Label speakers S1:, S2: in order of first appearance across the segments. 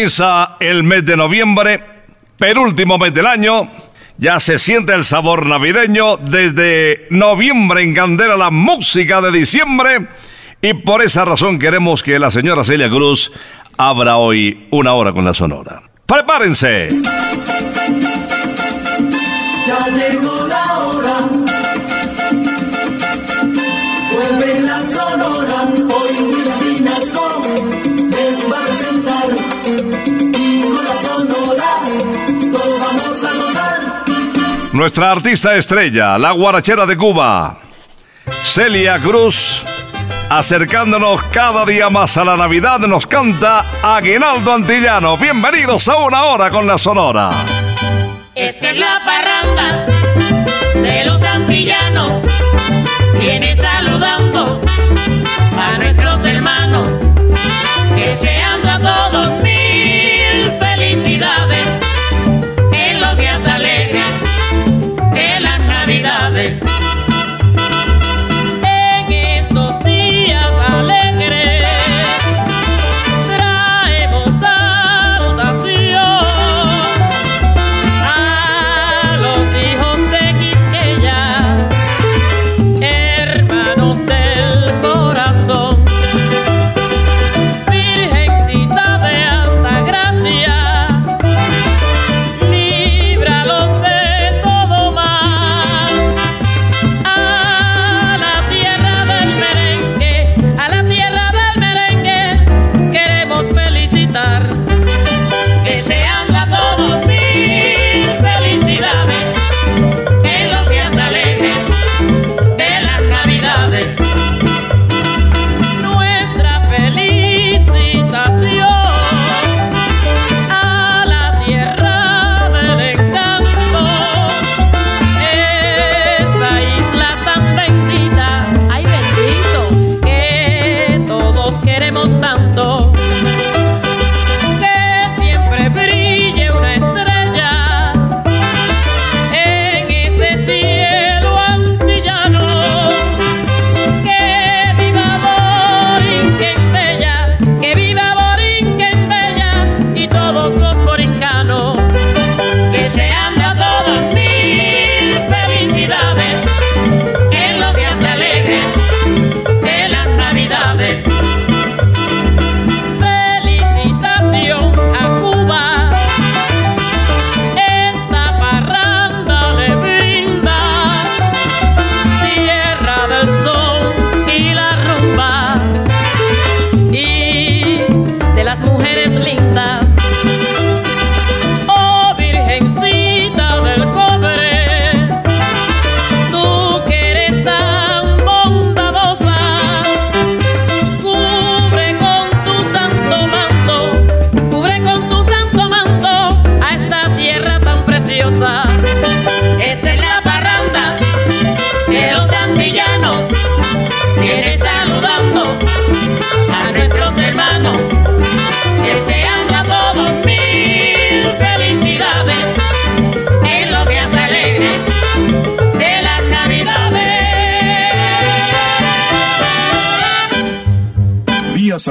S1: Comienza el mes de noviembre, penúltimo mes del año. Ya se siente el sabor navideño desde noviembre en Candela la música de diciembre. Y por esa razón queremos que la señora Celia Cruz abra hoy una hora con la sonora. ¡Prepárense!
S2: Ya llegó
S1: Nuestra artista estrella, la guarachera de Cuba, Celia Cruz, acercándonos cada día más a la Navidad, nos canta Aguinaldo Antillano. Bienvenidos a una hora con la Sonora.
S3: Esta es la parranda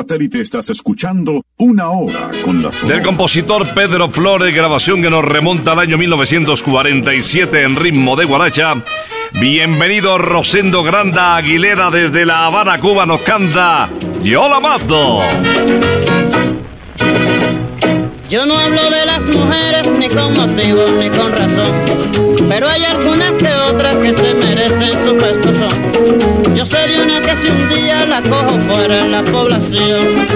S4: satélite estás escuchando Una Hora con la Sonora.
S2: Del compositor Pedro Flores, grabación que nos remonta al año 1947 en ritmo de Guaracha. Bienvenido Rosendo Granda Aguilera desde La Habana, Cuba, nos canta Yo la mato.
S5: Yo no hablo de las mujeres ni con motivo ni con razón, pero hay algunas que otras que se merecen su pescozón. Yo sé de una que si un día la cojo fuera en la población.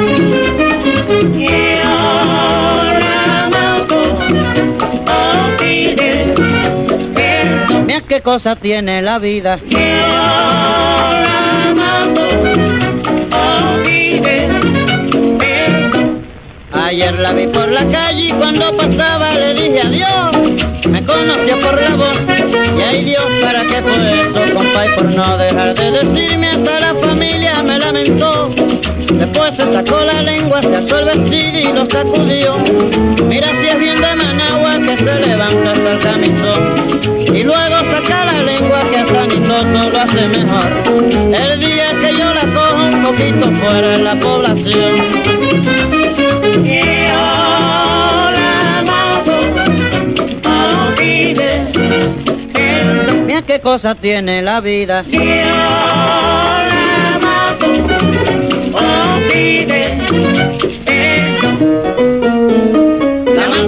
S5: Mira qué cosa tiene la vida. Ayer la vi por la calle y cuando pasaba le dije adiós. Conoció por la voz y ay Dios, ¿para qué fue eso, compa? Y por no dejar de decirme hasta la familia me lamentó. Después se sacó la lengua, se asó el vestido y lo sacudió. Mira si es bien de Managua que se levanta hasta el camisón. Y luego saca la lengua que a Sanitoto lo hace mejor. El día que yo la cojo un poquito fuera de la población. Qué cosa tiene la vida.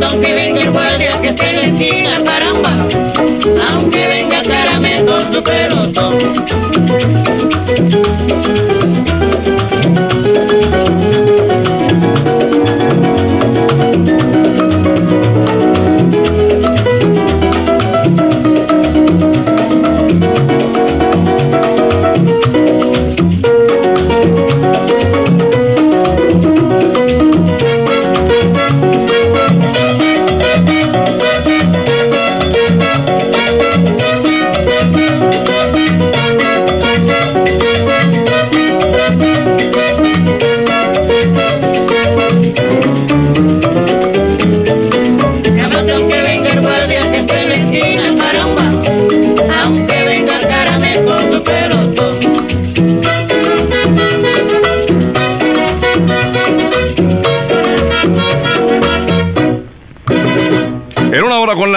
S5: Aunque venga el guardia que esté en la esquina, caramba. Aunque venga caramelo su pelotón.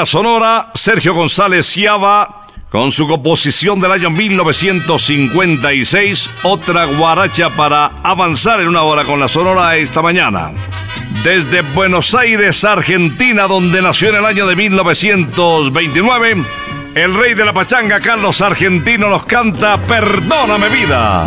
S2: Sonora, Sergio González Ciaba, con su composición del año 1956, otra guaracha para avanzar en una hora con la Sonora esta mañana. Desde Buenos Aires, Argentina, donde nació en el año de 1929, el rey de la pachanga, Carlos Argentino, nos canta Perdóname vida.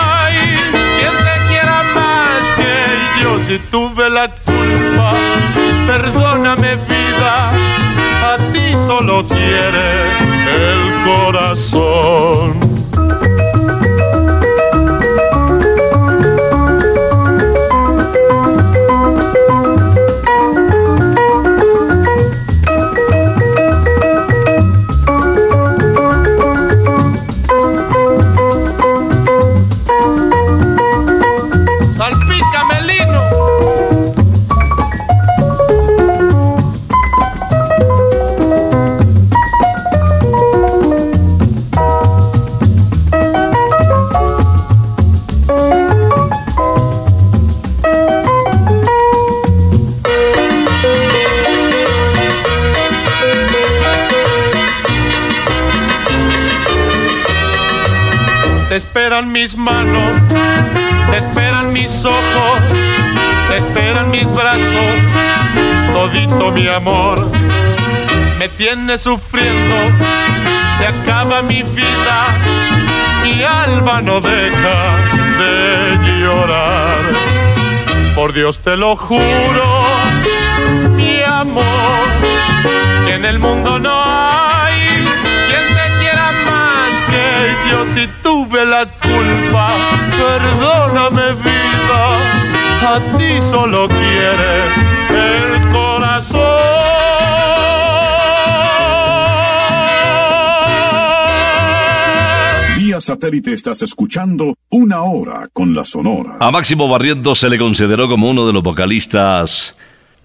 S6: yo. Si tuve la culpa, perdóname vida, a ti solo quiere el corazón. Esperan mis manos, te esperan mis ojos, te esperan mis brazos, todito mi amor. Me tienes sufriendo, se acaba mi vida, mi alma no deja de llorar. Por Dios te lo juro, mi amor, que en el mundo no tuve la culpa, perdóname vida, a ti solo quiere el corazón.
S4: Vía satélite estás escuchando Una Hora con la Sonora.
S2: A Máximo Barrientos se le consideró como uno de los vocalistas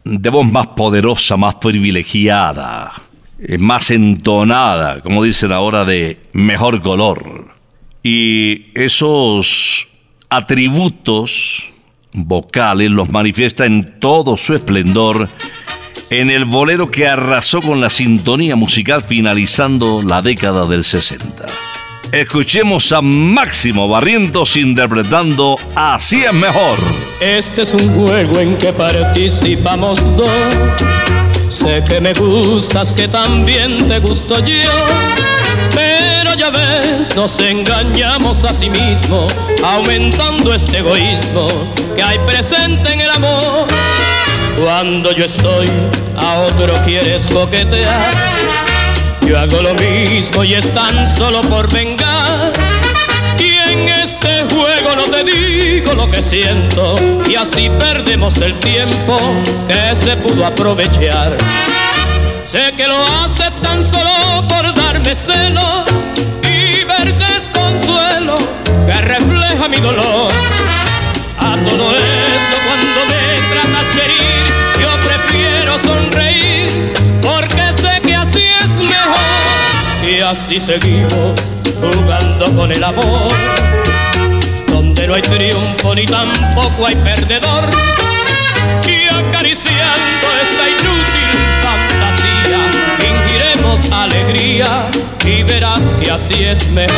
S2: de voz más poderosa, más privilegiada, eh, más entonada, como dicen ahora, de mejor color. Y esos atributos vocales los manifiesta en todo su esplendor en el bolero que arrasó con la sintonía musical finalizando la década del 60. Escuchemos a Máximo Barrientos interpretando Así es mejor.
S7: Este es un juego en que participamos dos. Sé que me gustas, que también te gusto yo. Pero ya ves, nos engañamos a sí mismos, aumentando este egoísmo que hay presente en el amor. Cuando yo estoy, a otro quieres coquetear. Yo hago lo mismo y es tan solo por vengar. Y en este juego no te digo lo que siento y así perdemos el tiempo que se pudo aprovechar. Sé que lo hace tan solo por darme celos y ver desconsuelo que refleja mi dolor. A todo esto cuando me tratas de herir, yo prefiero sonreír porque sé que así es mejor. Y así seguimos jugando con el amor, donde no hay triunfo ni tampoco hay perdedor. Y acariciando y verás que así es mejor.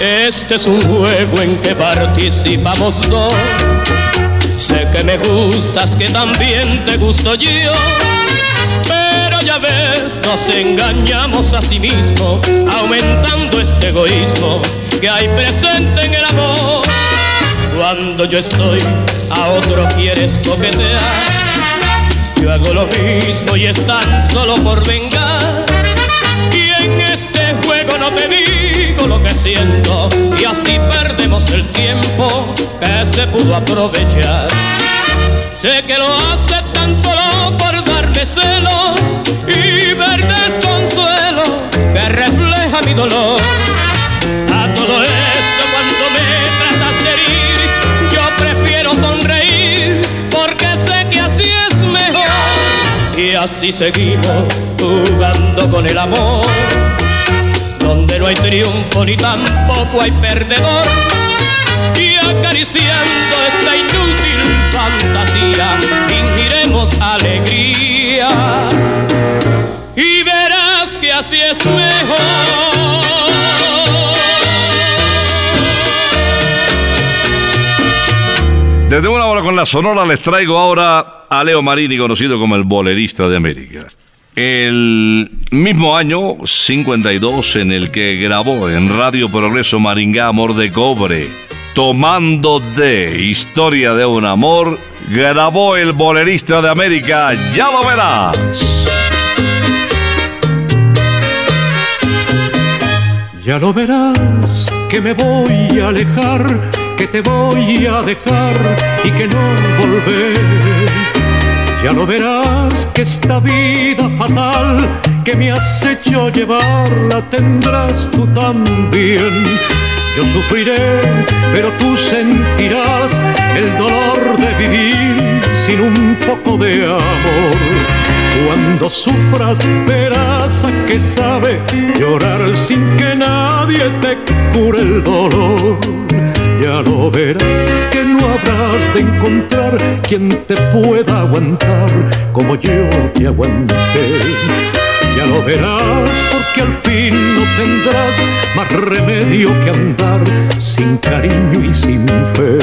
S7: Este es un juego en que participamos dos. Sé que me gustas, que también te gusto yo. Nos engañamos a sí mismos, aumentando este egoísmo que hay presente en el amor. Cuando yo estoy, a otro quieres coquetear. Yo hago lo mismo y es tan solo por vengar. Y en este juego no te digo lo que siento y así perdemos el tiempo que se pudo aprovechar. Sé que lo hace tan solo por darme celos y ver desconsuelo que refleja mi dolor. A todo esto cuando me tratas de herir, yo prefiero sonreír porque sé que así es mejor. Y así seguimos jugando con el amor, donde no hay triunfo ni tampoco hay perdedor. Y acariciando esta inútil fantasía, fingiremos alegría. Así es mejor.
S2: Desde una hora con la Sonora les traigo ahora a Leo Marini, conocido como el bolerista de América. El mismo año 52 en el que grabó en Radio Progreso Maringá Amor de Cobre, tomando de Historia de un Amor, grabó el bolerista de América, ya lo verás.
S8: Ya lo verás que me voy a alejar, que te voy a dejar y que no volver. Ya lo verás que esta vida fatal que me has hecho llevar la tendrás tú también. Yo sufriré, pero tú sentirás el dolor de vivir sin un poco de amor. Cuando sufras verás a qué sabe llorar sin que nadie te cure el dolor. Ya lo verás que no habrás de encontrar quien te pueda aguantar como yo te aguanté. Ya lo verás porque al fin no tendrás más remedio que andar sin cariño y sin fe.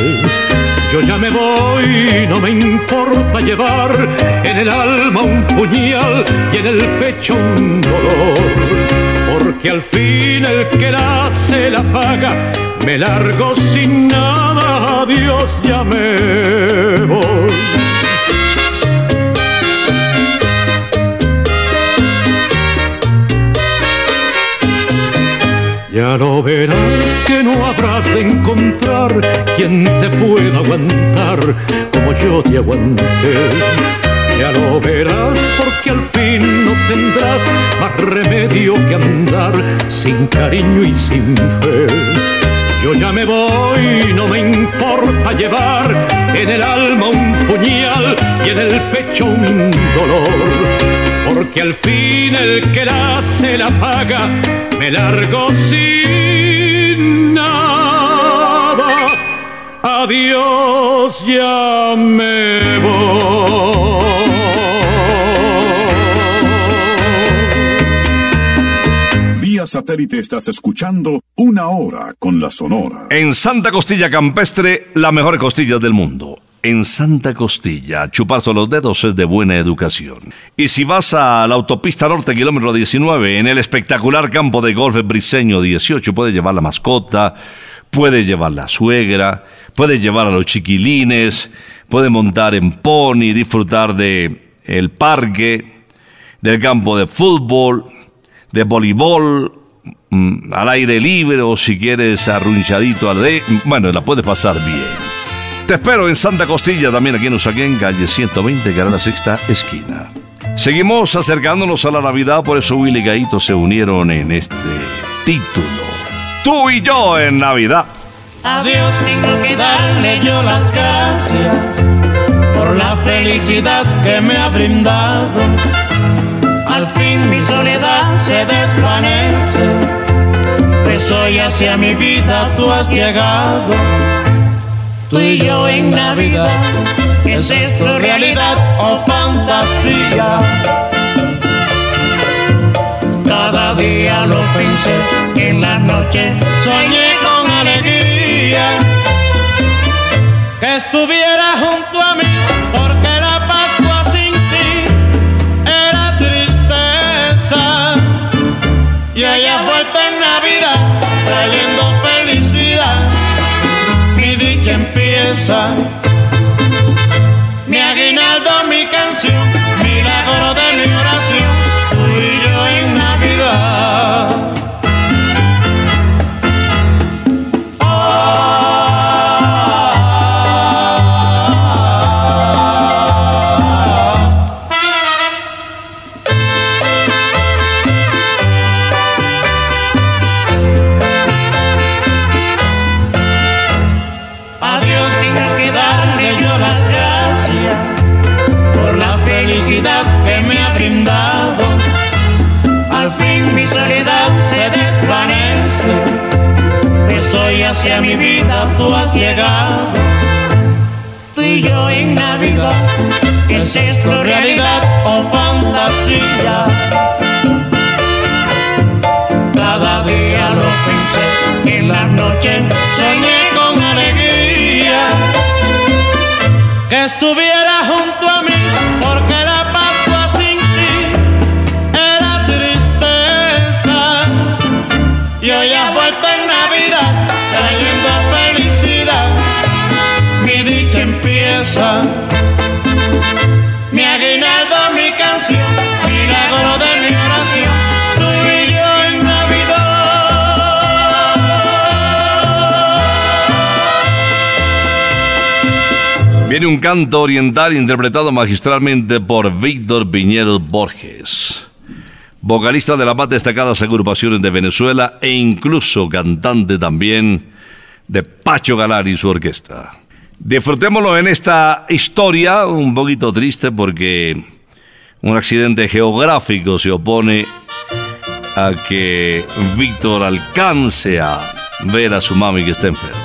S8: Yo ya me voy, no me importa llevar en el alma un puñal y en el pecho un dolor. Porque al fin el que la hace la paga me largo sin nada, adiós, ya me voy. Ya lo verás que no habrás de encontrar quien te pueda aguantar como yo te aguanté. Ya lo verás porque al fin no tendrás más remedio que andar sin cariño y sin fe. Yo ya me voy, no me importa llevar en el alma un puñal y en el pecho un dolor porque al fin el que la se la paga me largo sin nada. Adiós, ya me voy.
S4: Vía satélite estás escuchando Una Hora con la Sonora.
S2: En Santa Costilla Campestre, la mejor costilla del mundo. En Santa Costilla, chuparse los dedos es de buena educación. Y si vas a la autopista norte, kilómetro 19, en el espectacular campo de golf briseño 18, puedes llevar la mascota, puedes llevar la suegra, puedes llevar a los chiquilines, puedes montar en pony, disfrutar de parque, del campo de fútbol, de voleibol, mm, al aire libre o si quieres arrunchadito al de... Bueno, la puedes pasar bien. Te espero en Santa Costilla, también aquí en Usaquén, calle 120, que era la sexta esquina. Seguimos acercándonos a la Navidad, por eso Willy Gaito se unieron en este título. Tú y yo en Navidad.
S9: A Dios tengo que darle yo las gracias por la felicidad que me ha brindado. Al fin mi soledad se desvanece, pues hoy hacia mi vida tú has llegado. Tú y yo en Navidad, ¿es esto realidad o fantasía? Cada día lo pensé, en la noche soñé con alegría que estuviera mi aguinaldo, mi canción, milagro de mi oración, llegado. Tú y yo en Navidad, ¿es esto realidad o fantasía?
S2: Viene un canto oriental interpretado magistralmente por Víctor Piñeros Borges, vocalista de las más destacadas agrupaciones de Venezuela e incluso cantante también de Pacho Galán y su orquesta. Disfrutémoslo en esta historia, un poquito triste porque un accidente geográfico se opone a que Víctor alcance a ver a su mami que está enferma.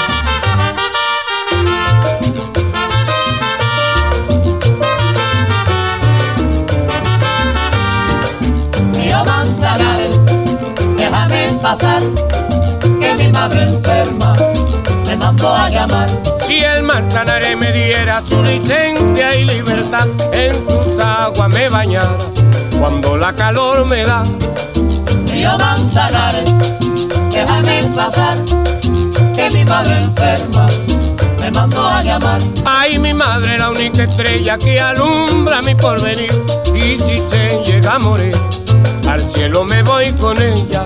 S10: Pasar, que mi madre enferma me mandó a llamar.
S11: Si el Manzanares me diera su licencia y libertad, en sus aguas me bañara cuando la calor me da.
S10: Río Manzanares, déjame pasar, que mi madre enferma me mandó a llamar.
S11: Ay, mi madre, la única estrella que alumbra mi porvenir. Y si se llega a morir, al cielo me voy con ella.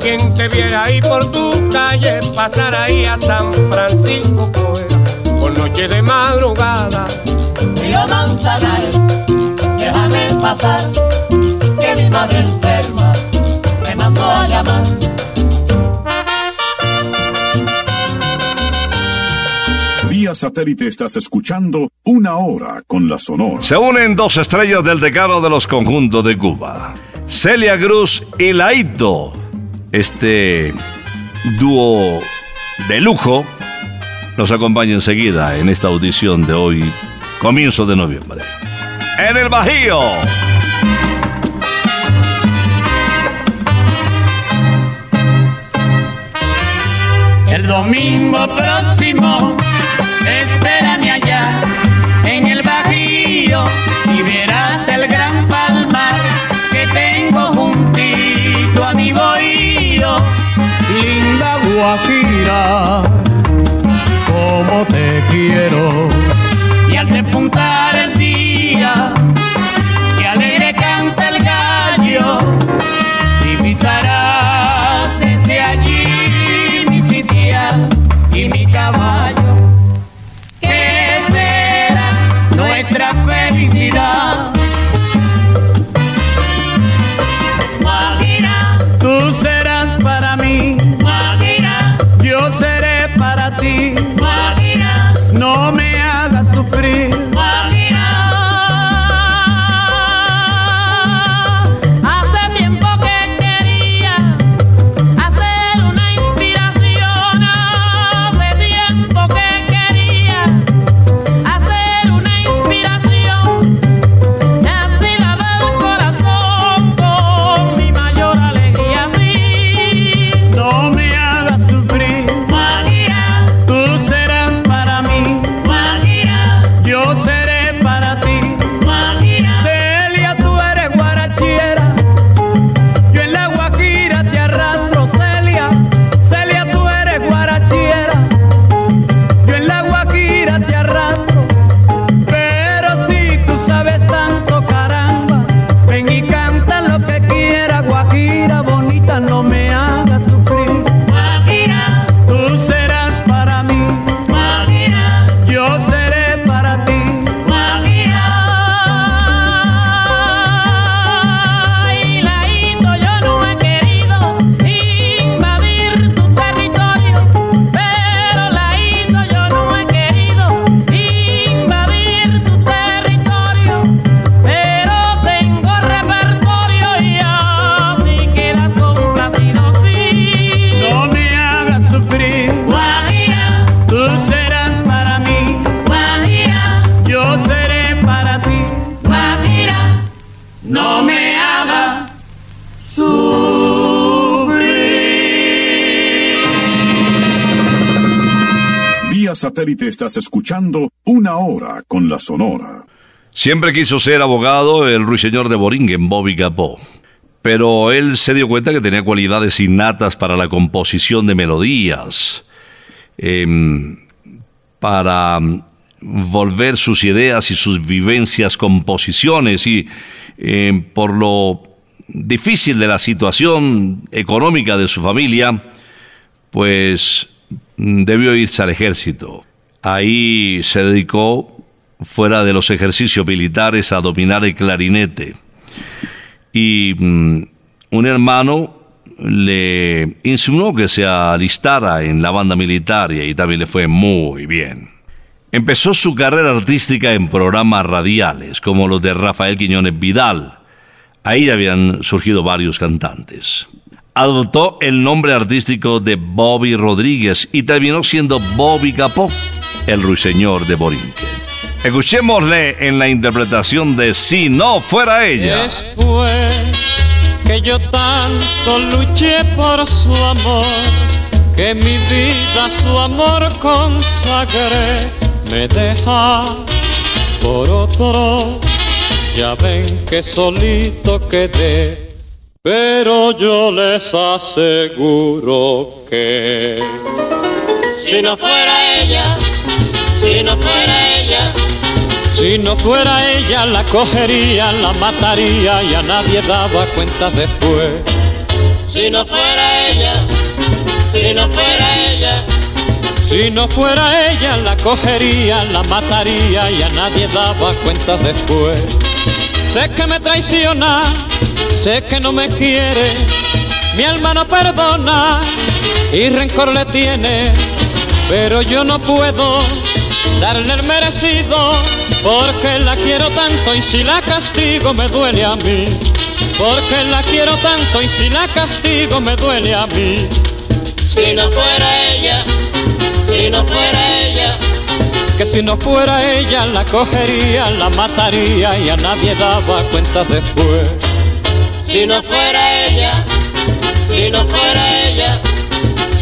S11: Quien te viera ahí por tu calle, pasar ahí a San Francisco, pues, por noche de madrugada.
S10: Río Manzanares, déjame pasar, que mi madre enferma me mandó a llamar.
S4: Vía satélite estás escuchando Una Hora con la Sonora.
S2: Se unen dos estrellas del decano de los conjuntos de Cuba. Celia Cruz y Laito. Este dúo de lujo nos acompaña enseguida en esta audición de hoy, comienzo de noviembre. En el Bajío.
S12: El domingo próximo, Guajira, como te quiero.
S4: Satélite estás escuchando Una Hora con la Sonora.
S2: Siempre quiso ser abogado el ruiseñor de Boringen, Bobby Capó. Pero él se dio cuenta que tenía cualidades innatas para la composición de melodías, em, para mm, volver sus ideas y sus vivencias composiciones y em, por lo difícil de la situación económica de su familia, pues debió irse al ejército. Ahí se dedicó, fuera de los ejercicios militares, a dominar el clarinete. Y mm, un hermano le insinuó que se alistara en la banda militar y también le fue muy bien. Empezó su carrera artística en programas radiales, como los de Rafael Quiñones Vidal. Ahí habían surgido varios cantantes adoptó el nombre artístico de Bobby Rodríguez y terminó siendo Bobby Capó, el ruiseñor de Borinquen. Escuchémosle en la interpretación de Si no fuera ella.
S13: Después que yo tanto luché por su amor, que mi vida su amor consagré, me deja por otro. Ya ven que solito quedé pero yo les aseguro que
S14: si no fuera ella, si no fuera ella,
S13: si no fuera ella la cogería, la mataría y a nadie daba cuenta después.
S14: Si no fuera ella, si no fuera ella.
S13: Si no fuera ella, la cogería, la mataría y a nadie daba cuenta después. Sé que me traiciona, sé que no me quiere, mi alma no perdona y rencor le tiene, pero yo no puedo darle el merecido, porque la quiero tanto y si la castigo me duele a mí, porque la quiero tanto y si la castigo me duele a mí.
S14: Si no fuera ella, si no fuera ella
S13: que si no fuera ella la cogería, la mataría y a nadie daba cuenta después.
S14: Si no fuera ella, si no fuera ella.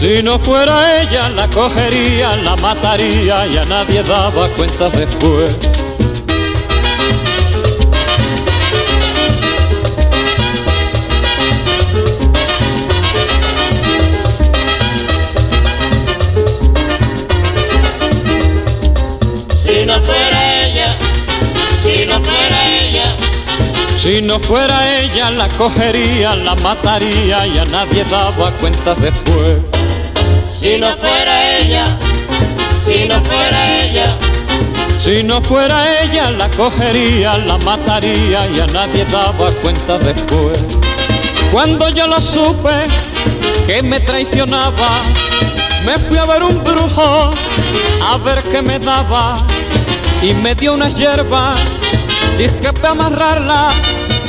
S13: Si no fuera ella la cogería, la mataría y a nadie daba cuenta después. Si no fuera ella, la cogería, la mataría y a nadie daba cuenta después.
S14: Si no fuera ella, si no fuera ella.
S13: Si no fuera ella, la cogería, la mataría y a nadie daba cuenta después. Cuando yo lo supe que me traicionaba, me fui a ver un brujo a ver qué me daba y me dio unas hierbas, dije para amarrarla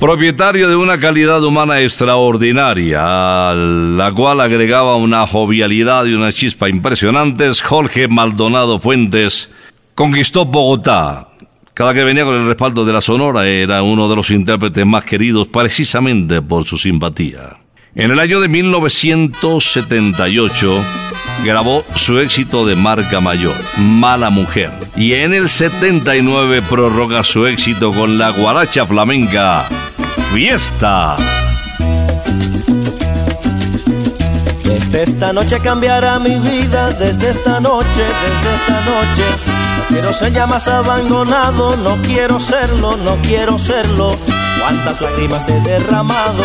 S2: Propietario de una calidad humana extraordinaria, a la cual agregaba una jovialidad y una chispa impresionantes, Jorge Maldonado Fuentes conquistó Bogotá. Cada que venía con el respaldo de la Sonora era uno de los intérpretes más queridos precisamente por su simpatía. En el año de 1978 grabó su éxito de marca mayor, Mala Mujer, y en el 79 prorroga su éxito con la guaracha flamenca, Fiesta.
S15: Desde esta noche cambiará mi vida, desde esta noche, desde esta noche. No quiero ser más abandonado, no quiero serlo, no quiero serlo. Cuántas lágrimas he derramado,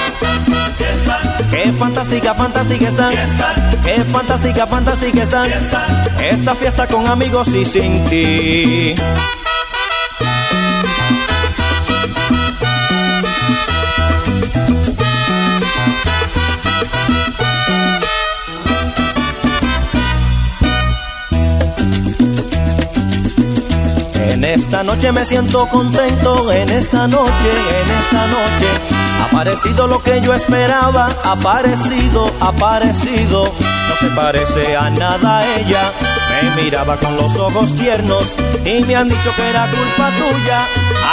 S15: Qué fantástica, fantástica están. Qué fantástica, fantástica están. Esta fiesta con amigos y sin ti. En esta noche me siento contento, en esta noche, en esta noche. Aparecido lo que yo esperaba, aparecido, aparecido. No se parece a nada ella. Me miraba con los ojos tiernos y me han dicho que era culpa tuya.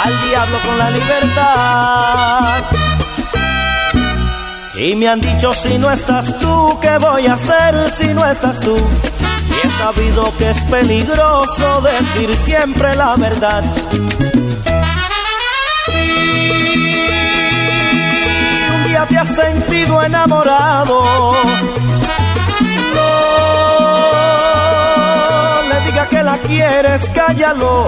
S15: Al diablo con la libertad. Y me han dicho si no estás tú, ¿qué voy a hacer si no estás tú? Y he sabido que es peligroso decir siempre la verdad. Te has sentido enamorado, no le diga que la quieres, cállalo.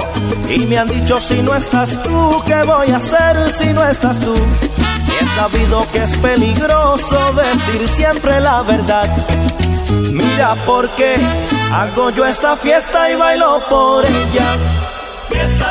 S15: Y me han dicho si no estás tú, ¿qué voy a hacer si no estás tú? Y he sabido que es peligroso decir siempre la verdad. Mira por qué hago yo esta fiesta y bailo por ella. Fiesta.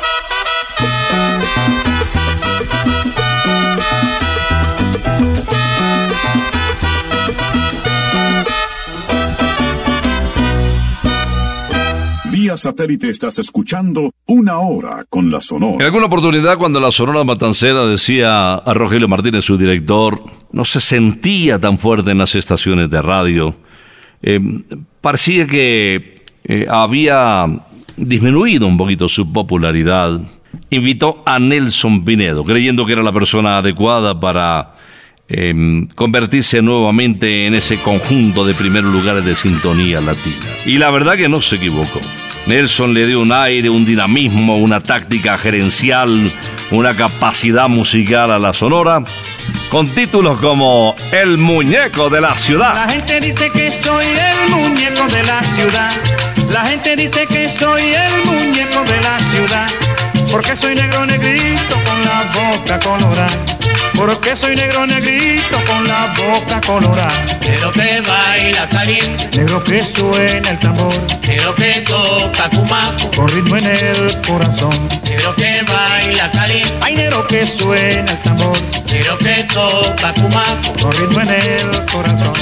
S4: Satélite estás escuchando una hora con la
S2: En
S4: Sonora.
S2: alguna oportunidad, cuando la Sonora Matancera decía a Rogelio Martínez, su director, no se sentía tan fuerte en las estaciones de radio, eh, parecía que eh, había disminuido un poquito su popularidad. Invitó a Nelson Pinedo, creyendo que era la persona adecuada para eh, convertirse nuevamente en ese conjunto de primeros lugares de sintonía latina. Y la verdad que no se equivocó. Nelson le dio un aire, un dinamismo, una táctica gerencial, una capacidad musical a la sonora, con títulos como El muñeco de la ciudad.
S16: La gente dice que soy el muñeco de la ciudad. La gente dice que soy el muñeco de la ciudad. Porque soy negro negrito con la boca colorada. Porque soy negro negrito con la boca colorada.
S10: Negro que baila caliente,
S16: Negro que suena el tambor.
S10: negro que toca cumaco,
S16: Con ritmo en el corazón.
S10: negro que baila caliente,
S16: Hay negro que suena el tambor.
S10: negro que toca cumaco.
S16: Con ritmo en el corazón.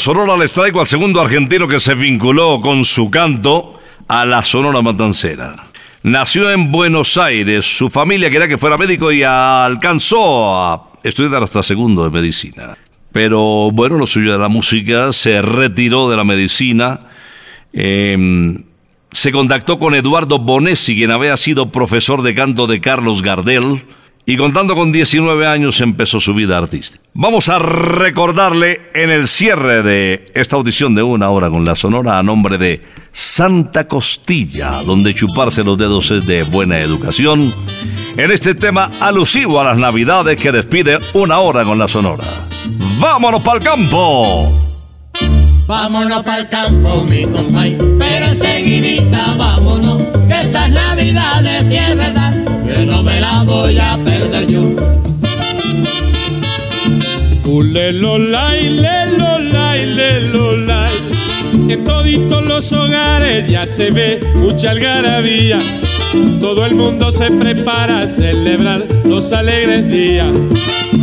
S2: Sonora les traigo al segundo argentino que se vinculó con su canto a la Sonora Matancera. Nació en Buenos Aires, su familia quería que fuera médico y alcanzó a estudiar hasta segundo de medicina. Pero bueno, lo suyo de la música, se retiró de la medicina, em, se contactó con Eduardo Bonesi, quien había sido profesor de canto de Carlos Gardel, y contando con 19 años empezó su vida artística. Vamos a recordarle en el cierre de esta audición de una hora con la Sonora a nombre de Santa Costilla, donde chuparse los dedos es de buena educación, en este tema alusivo a las Navidades que despide una hora con la Sonora. ¡Vámonos para el campo!
S10: Vámonos para el campo, mi compay,
S6: ya se ve mucha algarabía. Todo el mundo se prepara a celebrar los alegres días.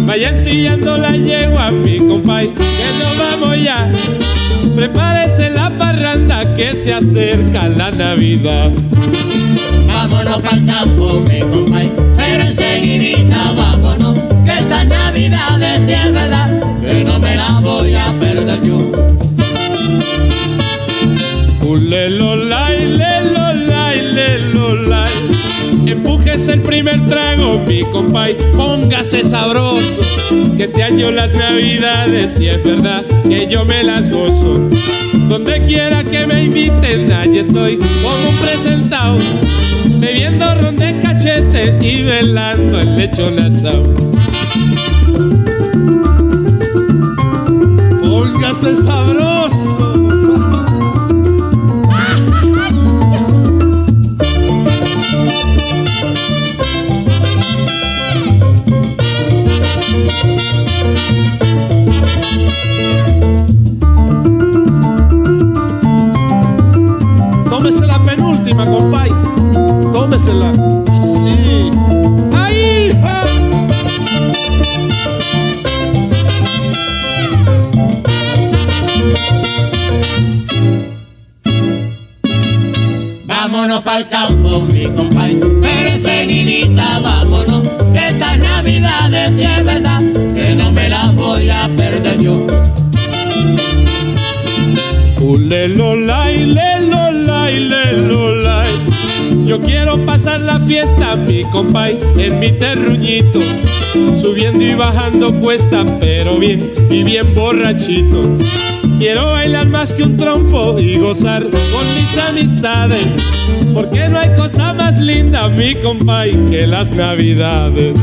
S6: Vayan sillando la yegua, mi compay, que nos vamos ya. Prepárese la parranda que se acerca la Navidad.
S10: Vámonos para el campo, mi compay, pero enseguidita vámonos, que estas navidades si es verdad, que no me la voy a perder yo.
S6: Empújese el primer trago, mi compay, póngase sabroso. Que este año las navidades, si es verdad, que yo me las gozo. Donde quiera que me inviten, allí estoy como presentado. Bebiendo ron de cachete y velando el lechón asado. Póngase sabroso. La penúltima, compay. Tómesela. Así. ¡Ahí!
S10: Vámonos para el campo, mi compay, pero enseguidita vámonos, que estas navidades si es verdad, que no me las voy a perder yo.
S6: Ulelolay, lelolay, fiesta, mi compay, en mi terruñito. Subiendo y bajando cuesta, pero bien y bien borrachito. Quiero bailar más que un trompo y gozar con mis amistades. Porque no hay cosa más linda, mi compay, que las navidades.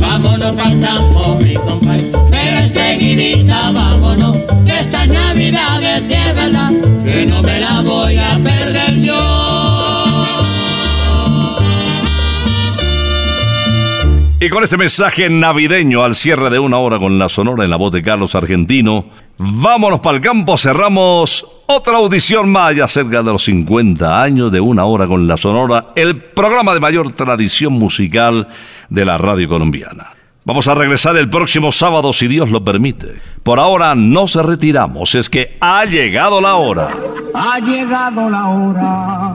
S10: Vámonos para el campo, mi compay, pero enseguidita vámonos, que estas navidades es verdad, que no me la voy a perder yo.
S2: Y con este mensaje navideño al cierre de una hora con la sonora en la voz de Carlos Argentino, vámonos para el campo, cerramos otra audición más cerca de los 50 años de una hora con la sonora, el programa de mayor tradición musical de la radio colombiana. Vamos a regresar el próximo sábado si Dios lo permite. Por ahora no se retiramos, es que ha llegado la hora.
S17: Ha llegado la hora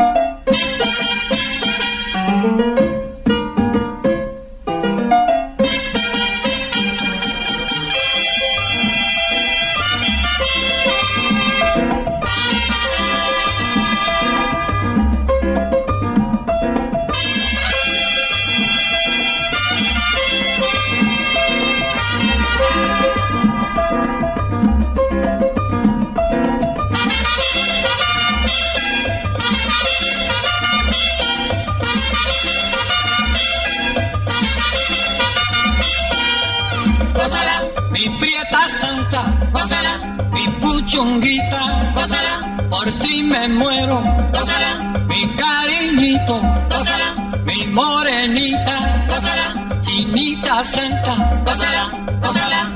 S18: Thank you. Mi puchunguita, gózala, por ti me muero, gózala, mi cariñito, gózala, mi morenita, gózala, chinita santa, gózala, gózala,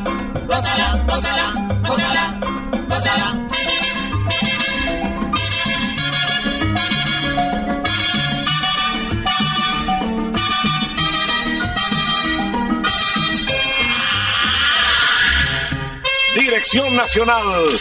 S18: gózala, gózala, gózala, gózala.
S1: Dirección Nacional,